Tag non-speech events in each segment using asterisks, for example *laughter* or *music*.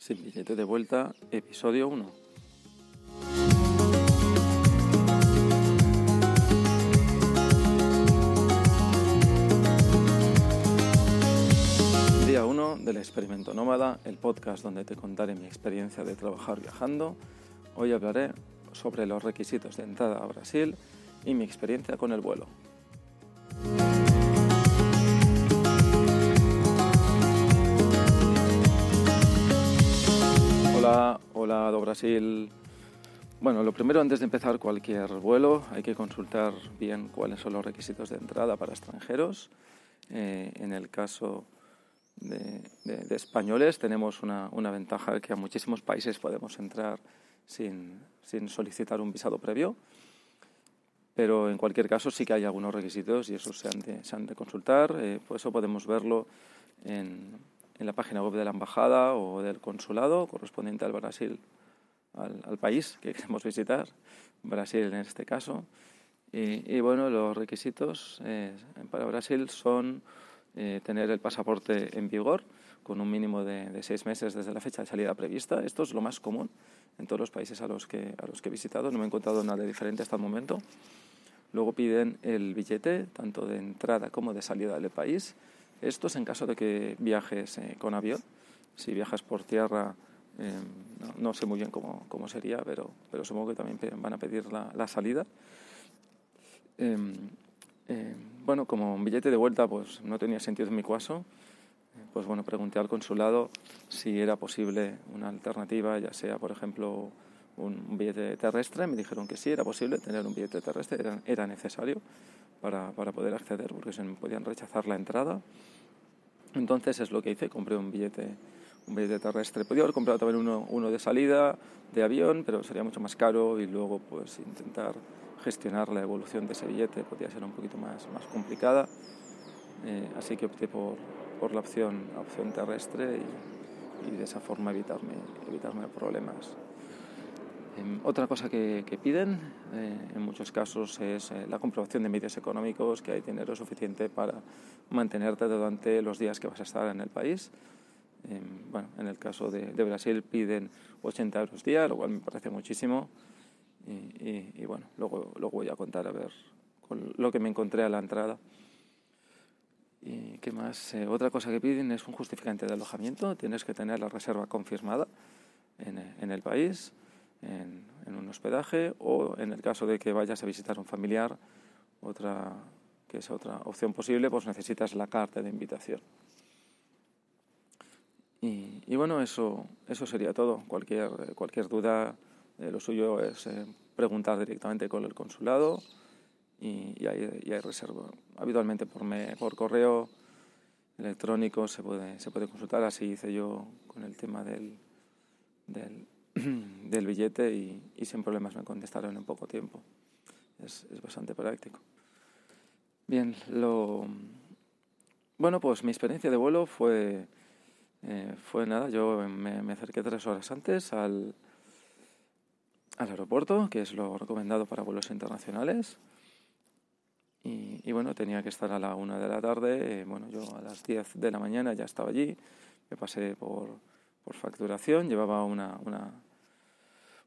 Sin billete de vuelta, episodio 1. Día 1 del experimento nómada, el podcast donde te contaré mi experiencia de trabajar viajando. Hoy hablaré sobre los requisitos de entrada a Brasil y mi experiencia con el vuelo. Brasil. Bueno, lo primero antes de empezar cualquier vuelo hay que consultar bien cuáles son los requisitos de entrada para extranjeros. Eh, en el caso de, españoles tenemos una, una ventaja que a muchísimos países podemos entrar sin, solicitar un visado previo. Pero en cualquier caso sí que hay algunos requisitos y esos se han de, consultar. Eh, por eso podemos verlo en la página web de la embajada o del consulado correspondiente al Brasil, al, país que *laughs* queremos visitar, Brasil en este caso. Y, y bueno, los requisitos eh, para Brasil son eh, tener el pasaporte en vigor con un mínimo de, de seis meses desde la fecha de salida prevista. Esto es lo más común en todos los países a los que, a los que he visitado. No me he encontrado nada diferente hasta el momento. Luego piden el billete, tanto de entrada como de salida del país. Esto es en caso de que viajes eh, con avión. Si viajas por tierra, eh, no, sé muy bien cómo, cómo sería, pero, pero supongo que también van a pedir la, la salida. Eh, eh, bueno, como un billete de vuelta pues no tenía sentido en mi caso, eh, pues bueno, pregunté al consulado si era posible una alternativa, ya sea, por ejemplo, un, billete terrestre. Me dijeron que sí, era posible tener un billete terrestre, era, necesario para, para poder acceder, porque se me podían rechazar la entrada. Entonces es lo que hice, compré un billete, un billete terrestre. Podía haber comprado también uno, uno de salida, de avión, pero sería mucho más caro y luego pues intentar gestionar la evolución de ese billete podía ser un poquito más, más complicada. Eh, así que opté por, por la opción, opción terrestre y, y de esa forma evitarme, evitarme problemas. Em, otra cosa que, que piden eh, en muchos casos es eh, la comprobación de medios económicos, que hay dinero suficiente para mantenerte durante los días que vas a estar en el país. Em, bueno, en el caso de, Brasil piden 80 euros día, lo cual me parece muchísimo. Y, bueno, luego, luego voy a contar a ver con lo que me encontré a la entrada. ¿Y qué más? Eh, otra cosa que piden es un justificante de alojamiento. Tienes que tener la reserva confirmada en, el país, en, un hospedaje o en el caso de que vayas a visitar un familiar, otra, que es otra opción posible, pues necesitas la carta de invitación. Y, bueno, eso, eso sería todo. Cualquier, cualquier duda, eh, lo suyo es eh, preguntar directamente con el consulado y, y hay, y. Habitualmente por, me- por correo electrónico se puede, se puede consultar, así hice yo con el tema del, *clears throat* del, billete y, y sin problemas me contestaron en poco tiempo. Es, es bastante práctico. Bien, lo... Bueno, pues mi experiencia de vuelo fue, eh, fue nada, yo me, acerqué tres horas antes al, aeropuerto, que es lo recomendado para vuelos internacionales. Y, bueno, tenía que estar a la una de la tarde. eh, bueno, yo a las 10 de la mañana ya estaba allí. Me pasé por, por facturación. Llevaba una,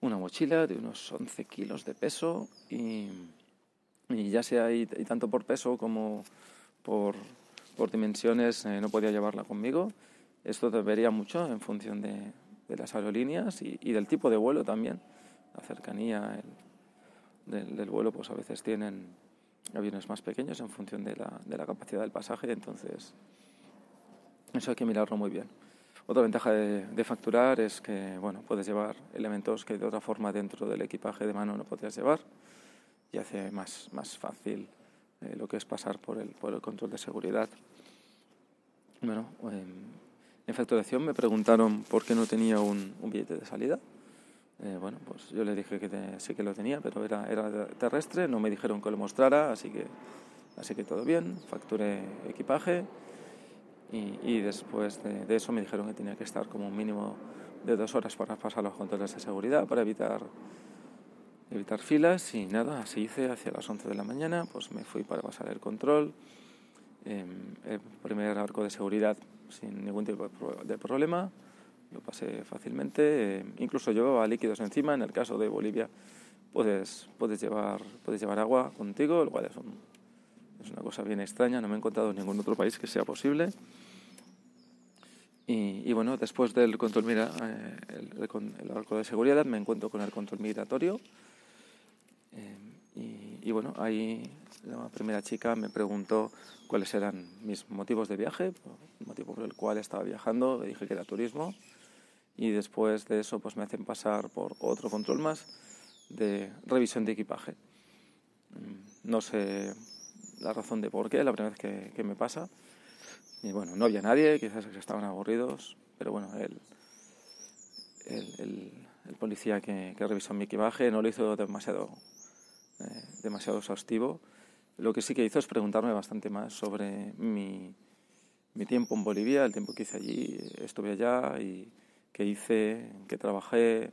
una, mochila de unos 11 kilos de peso. Y, ya sea y, tanto por peso como por, por dimensiones, eh, no podía llevarla conmigo. Esto debería mucho en función de, de las aerolíneas y, y del tipo de vuelo también. La cercanía el- del, del vuelo, pues a veces tienen aviones más pequeños en función de la, de la capacidad del pasaje, entonces eso hay que mirarlo muy bien. Otra ventaja de, de facturar es que bueno, puedes llevar elementos que de otra forma dentro del equipaje de mano no podrías llevar y hace más, más fácil eh, lo que es pasar por el, por el control de seguridad. Bueno, em, en facturación me preguntaron por qué no tenía un, billete de salida. Eh, bueno, pues yo le dije que te- sí que lo tenía, pero era, terrestre, no me dijeron que lo mostrara, así que, así que todo bien, facturé equipaje y, después de, eso me dijeron que tenía que estar como un mínimo de dos horas para pasar los controles de seguridad, para evitar, evitar filas y nada, así hice hacia las 11 de la mañana, pues me fui para pasar el control, em, el primer arco de seguridad sin ningún tipo de pro- de problema, lo pasé fácilmente. Eh, incluso llevaba líquidos encima. En el caso de Bolivia, puedes, puedes, llevar, puedes llevar agua contigo, lo cual es, es una cosa bien extraña. No me he encontrado en ningún otro país que sea posible. Y, bueno, después del control mira, eh, el, arco de seguridad me encuentro con el control migratorio. Eh, y, bueno, ahí la primera chica me preguntó cuáles eran mis motivos de viaje, el motivo por el cual estaba viajando, le dije que era turismo. Y después de eso pues me hacen pasar por otro control más de revisión de equipaje. Mm, no sé la razón de por qué, la primera vez que, que me pasa y bueno, no había nadie, quizás estaban aburridos, pero bueno, el, el, el, policía que, que, revisó mi equipaje no lo hizo demasiado, eh, demasiado exhaustivo. Lo que sí que hizo es preguntarme bastante más sobre mi, mi tiempo en Bolivia, el tiempo que hice allí, estuve allá y qué hice, qué trabajé,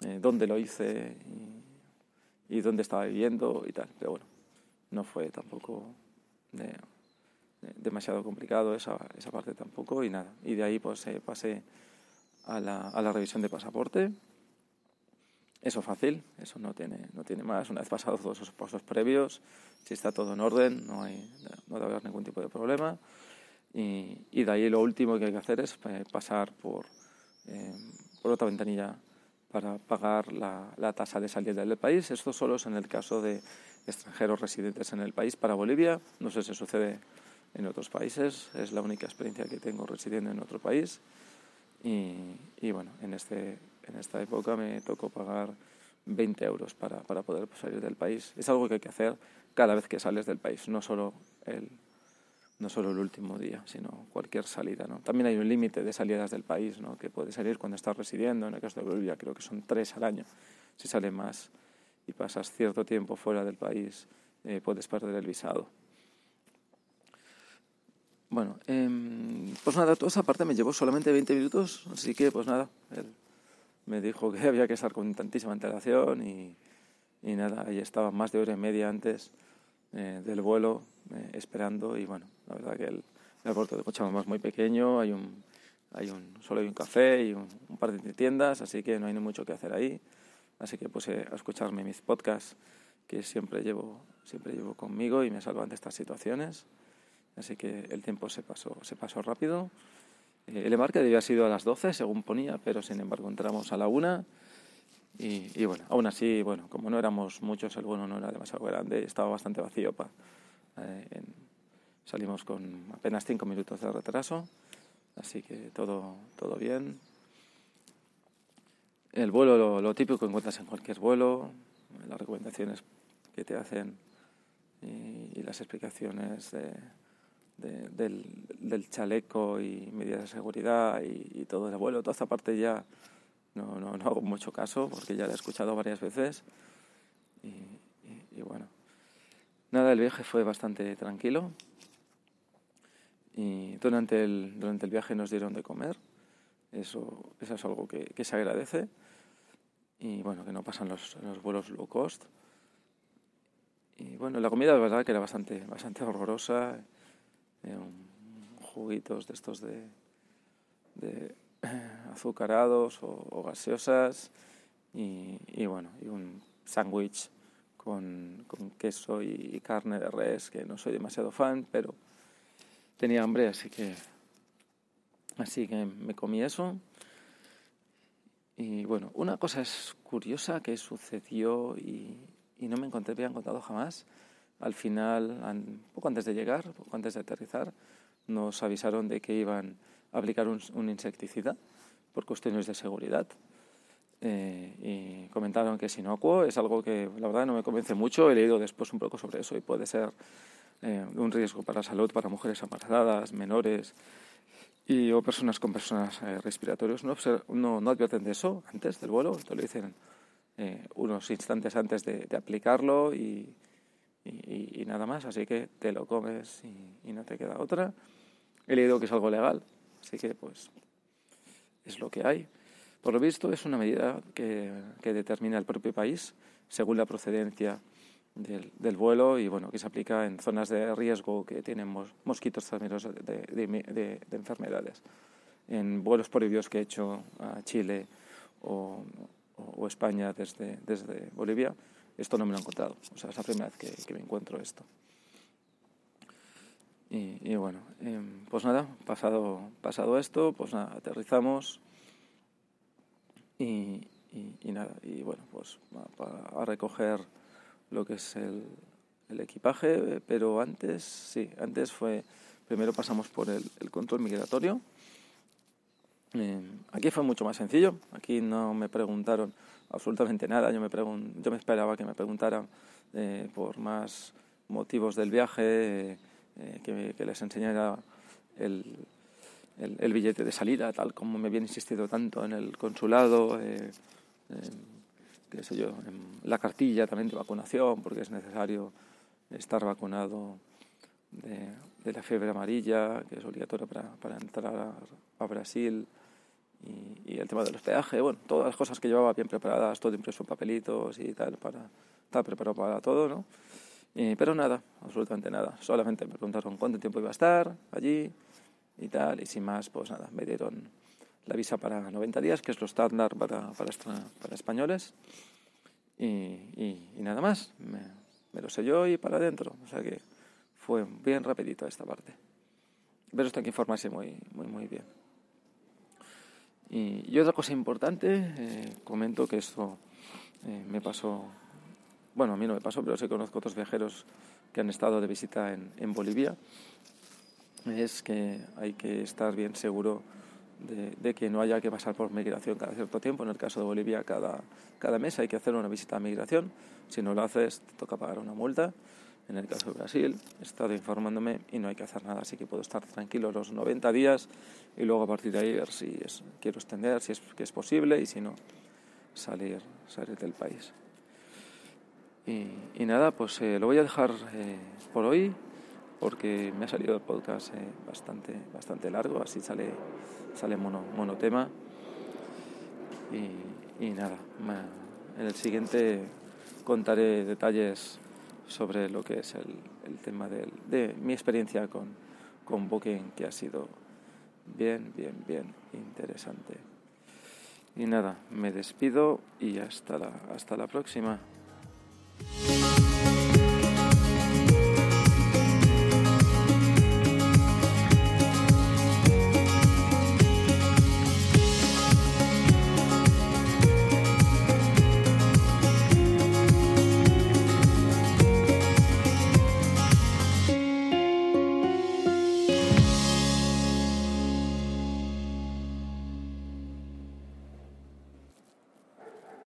eh, dónde lo hice y, dónde estaba viviendo y tal. Pero bueno, no fue tampoco de, demasiado complicado esa, esa parte tampoco y nada. Y de ahí pues eh, pasé a la, a la revisión de pasaporte. Eso fácil, eso no tiene, no tiene más. Una vez pasados todos esos pasos previos, si está todo en orden, no, hay, no debe haber ningún tipo de problema. Y, de ahí lo último que hay que hacer es eh, pasar por, eh, por otra ventanilla para pagar la, la, tasa de salida del país. Esto solo es en el caso de extranjeros residentes en el país. Para Bolivia, no sé si sucede en otros países. Es la única experiencia que tengo residiendo en otro país. Y, y bueno, en, este, en esta época me tocó pagar 20 euros para, para poder salir del país. Es algo que hay que hacer cada vez que sales del país, no solo el, no solo el último día, sino cualquier salida. ¿no? También hay un límite de salidas del país, ¿no? que puede salir cuando estás residiendo. En el caso de Bolivia creo que son tres al año. Si sale más y pasas cierto tiempo fuera del país, eh, puedes perder el visado. Bueno, eh, pues nada, toda esa parte me llevó solamente 20 minutos, así que pues nada, él me dijo que *laughs* había que estar con tantísima antelación y, y nada, ahí estaba más de hora y media antes eh, del vuelo eh, esperando y bueno, la verdad que el, el aeropuerto de Cochabamba es muy pequeño, hay un, hay un, solo hay un café y un, par de tiendas, así que no hay ni mucho que hacer ahí, así que puse a escucharme mis podcasts que siempre llevo, siempre llevo conmigo y me salvan de estas situaciones. Así que el tiempo se pasó, se pasó rápido. Eh, el embarque debía sido a las 12, según ponía, pero sin embargo entramos a la 1. Y, y, bueno, aún así, bueno, como no éramos muchos, el vuelo no era demasiado grande, estaba bastante vacío. Pa, eh, en, salimos con apenas 5 minutos de retraso, así que todo, todo bien. El vuelo, lo, lo típico que encuentras en cualquier vuelo, las recomendaciones que te hacen y, y las explicaciones de de, del, del, chaleco y medidas de seguridad y, y, todo el vuelo. Toda esta parte ya no, no, no, hago mucho caso porque ya la he escuchado varias veces. Y, bueno, nada, el viaje fue bastante tranquilo. Y durante el, durante el viaje nos dieron de comer. Eso, eso es algo que, que se agradece. Y bueno, que no pasan los, los vuelos low cost. Y bueno, la comida, de verdad, que era bastante, bastante horrorosa eh, juguitos de estos de *clears throat* azucarados o, gaseosas y, y, bueno, y un sándwich con, queso y, carne de res, que no soy demasiado fan, pero tenía hambre, así que, así que me comí eso. Y bueno, una cosa es curiosa que sucedió y, no me encontré, había encontrado jamás al final, poco antes de llegar, poco antes de aterrizar, nos avisaron de que iban aplicar un, insecticida por cuestiones de seguridad. Eh, y comentaron que es inocuo, es algo que la verdad no me convence mucho. He leído después un poco sobre eso y puede ser eh, un riesgo para la salud para mujeres embarazadas, menores y o personas con personas eh, respiratorios. No, no, advierten de eso antes del vuelo, te lo dicen eh, unos instantes antes de, aplicarlo y, nada más, así que te lo comes y, y, no te queda otra. He leído que es algo legal, así que pues es lo que hay. Por lo visto es una medida que, que determina el propio país según la procedencia del, del, vuelo y bueno, que se aplica en zonas de riesgo que tienen mos, mosquitos transmisores de, de, de, de, enfermedades. en vuelos prohibidos que he hecho a Chile o, España desde, desde Bolivia, esto no me lo he encontrado. O sea, es la primera vez que, me encuentro esto. Y, bueno, em, pues nada, pasado, pasado esto, pues nada, aterrizamos y, nada, y bueno, pues a, recoger lo que es el, equipaje, pero antes, sí, antes fue, primero pasamos por el, control migratorio. Eh, aquí fue mucho más sencillo, aquí no me preguntaron absolutamente nada, yo me, yo me esperaba que me preguntaran eh, por más motivos del viaje, eh, que, les enseñara el, el, billete de salida, tal como me habían insistido tanto en el consulado, qué sé yo, en la cartilla también de vacunación, porque es necesario estar vacunado de, la fiebre amarilla, que es obligatorio para, para entrar a, Brasil, y, el tema de los peajes, bueno, todas las cosas que llevaba bien preparadas, todo impreso en papelitos y tal, para estar preparado para todo, ¿no? Pero nada, absolutamente nada. Solamente me preguntaron cuánto tiempo iba a estar allí y tal, y sin más, pues nada, me dieron la visa para 90 días, que es lo estándar para, para, españoles, y, nada más. Me, lo selló y para adentro. O sea que fue bien rapidito esta parte. Pero esto hay que informarse muy, muy, muy bien. Y, otra cosa importante, eh, comento que esto eh, me pasó, bueno, a mí no me pasó, pero sí conozco otros viajeros que han estado de visita en, en Bolivia, es que hay que estar bien seguro de, que no haya que pasar por migración cada cierto tiempo. En el caso de Bolivia, cada, cada mes hay que hacer una visita a migración. Si no lo haces, te toca pagar una multa. En el caso de Brasil, he estado informándome y no hay que hacer nada, así que puedo estar tranquilo los 90 días y luego a partir de ahí ver si es, quiero extender, si es que es posible y si no, salir, salir del país. Y, nada, pues eh, lo voy a dejar eh, por hoy porque me ha salido el podcast eh, bastante, bastante largo, así sale, sale mono, monotema. Y, y nada, en el siguiente contaré detalles sobre lo que es el, el tema del, de mi experiencia con, con Booking, que ha sido bien, bien, bien interesante. Y nada, me despido y hasta la, hasta la próxima. Bye.